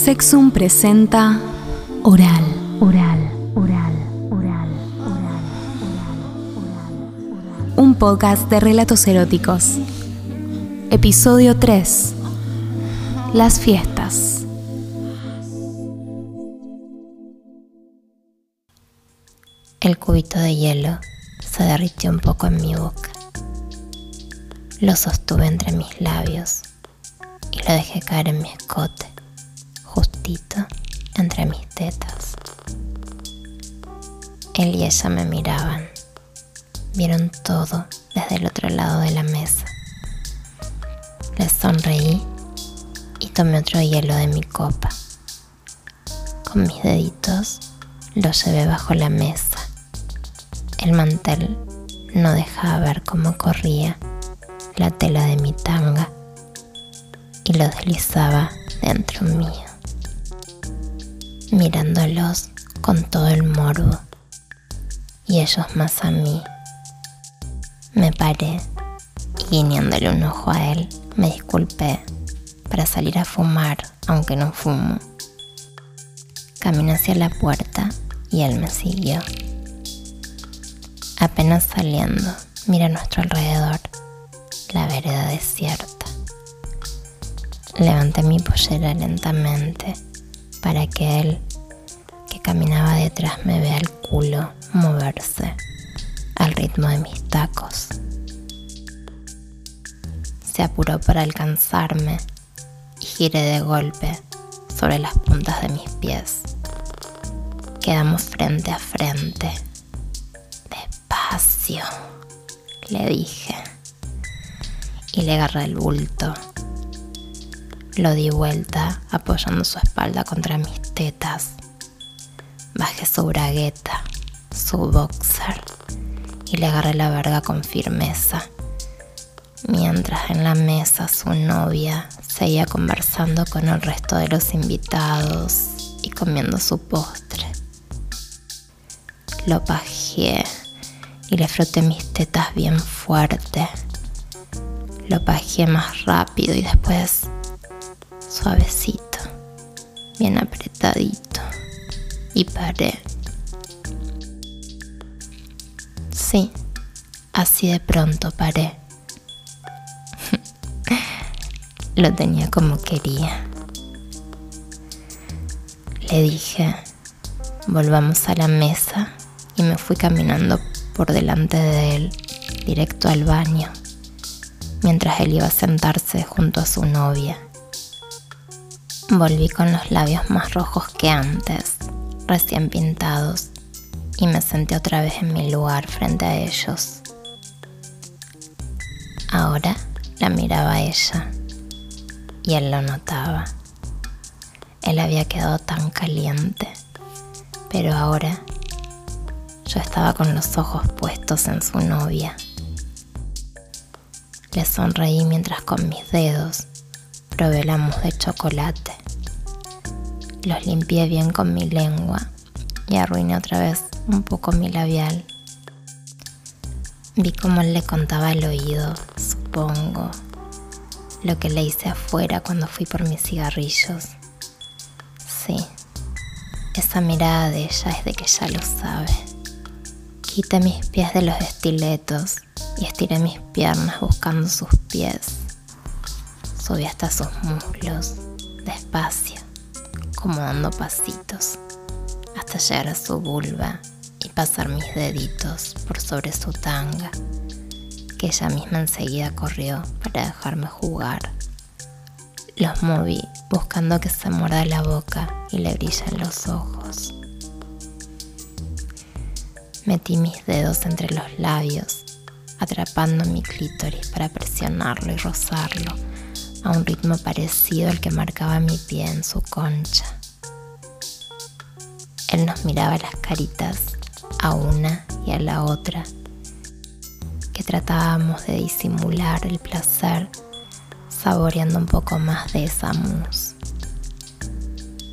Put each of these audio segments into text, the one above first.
Sexum presenta Oral, Oral, Oral, Oral, Oral, Oral, Un podcast de relatos eróticos. Episodio 3. Las fiestas. El cubito de hielo se derritió un poco en mi boca. Lo sostuve entre mis labios y lo dejé caer en mi escote justito entre mis tetas. Él y ella me miraban. Vieron todo desde el otro lado de la mesa. Les sonreí y tomé otro hielo de mi copa. Con mis deditos lo llevé bajo la mesa. El mantel no dejaba ver cómo corría la tela de mi tanga y lo deslizaba dentro mío mirándolos con todo el morbo y ellos más a mí. Me paré y guiñándole un ojo a él, me disculpé para salir a fumar, aunque no fumo. Caminé hacia la puerta y él me siguió. Apenas saliendo, mira a nuestro alrededor, la vereda desierta. Levanté mi pollera lentamente para que él, que caminaba detrás, me vea el culo moverse al ritmo de mis tacos. Se apuró para alcanzarme y giré de golpe sobre las puntas de mis pies. Quedamos frente a frente. Despacio, le dije. Y le agarré el bulto lo di vuelta apoyando su espalda contra mis tetas. Bajé su bragueta, su boxer, y le agarré la verga con firmeza. Mientras en la mesa su novia seguía conversando con el resto de los invitados y comiendo su postre. Lo pajeé y le froté mis tetas bien fuerte. Lo pajeé más rápido y después suavecito, bien apretadito. Y paré. Sí, así de pronto paré. Lo tenía como quería. Le dije, volvamos a la mesa y me fui caminando por delante de él, directo al baño, mientras él iba a sentarse junto a su novia. Volví con los labios más rojos que antes, recién pintados, y me senté otra vez en mi lugar frente a ellos. Ahora la miraba ella y él lo notaba. Él había quedado tan caliente, pero ahora yo estaba con los ojos puestos en su novia. Le sonreí mientras con mis dedos probé la mousse de chocolate. Los limpié bien con mi lengua y arruiné otra vez un poco mi labial. Vi cómo él le contaba al oído, supongo, lo que le hice afuera cuando fui por mis cigarrillos. Sí, esa mirada de ella es de que ya lo sabe. Quité mis pies de los estiletos y estiré mis piernas buscando sus pies subí hasta sus muslos, despacio, como dando pasitos, hasta llegar a su vulva y pasar mis deditos por sobre su tanga, que ella misma enseguida corrió para dejarme jugar. Los moví buscando que se muerda la boca y le brillen los ojos. Metí mis dedos entre los labios, atrapando mi clítoris para presionarlo y rozarlo a un ritmo parecido al que marcaba mi pie en su concha. Él nos miraba las caritas a una y a la otra, que tratábamos de disimular el placer saboreando un poco más de esa mousse.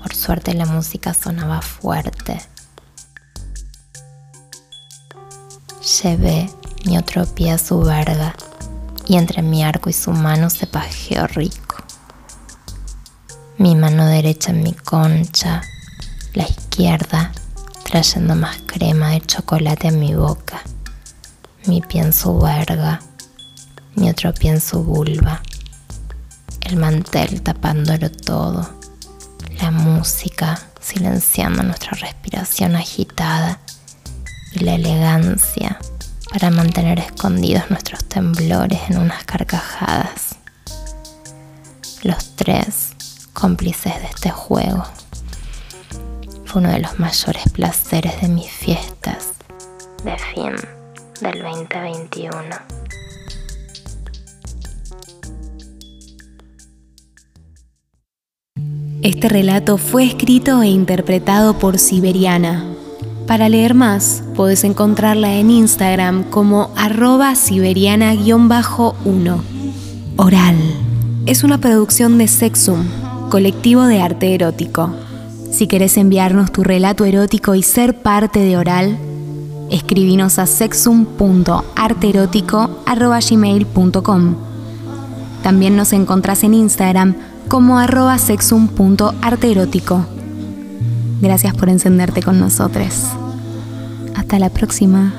Por suerte la música sonaba fuerte. Llevé mi otro pie a su verga y entre mi arco y su mano se pajeó rico. mi mano derecha en mi concha, la izquierda trayendo más crema de chocolate en mi boca, mi pie en su verga, mi otro pie en su vulva, el mantel tapándolo todo, la música silenciando nuestra respiración agitada y la elegancia para mantener escondidos nuestros temblores en unas carcajadas. Los tres cómplices de este juego. Fue uno de los mayores placeres de mis fiestas de fin del 2021. Este relato fue escrito e interpretado por Siberiana. Para leer más, puedes encontrarla en Instagram como arroba siberiana-1. Oral. Es una producción de Sexum, colectivo de arte erótico. Si querés enviarnos tu relato erótico y ser parte de Oral, escribinos a sexum.arteerótico.gmail.com También nos encontrás en Instagram como arroba sexum.arteerótico. Gracias por encenderte con nosotros. Hasta la próxima.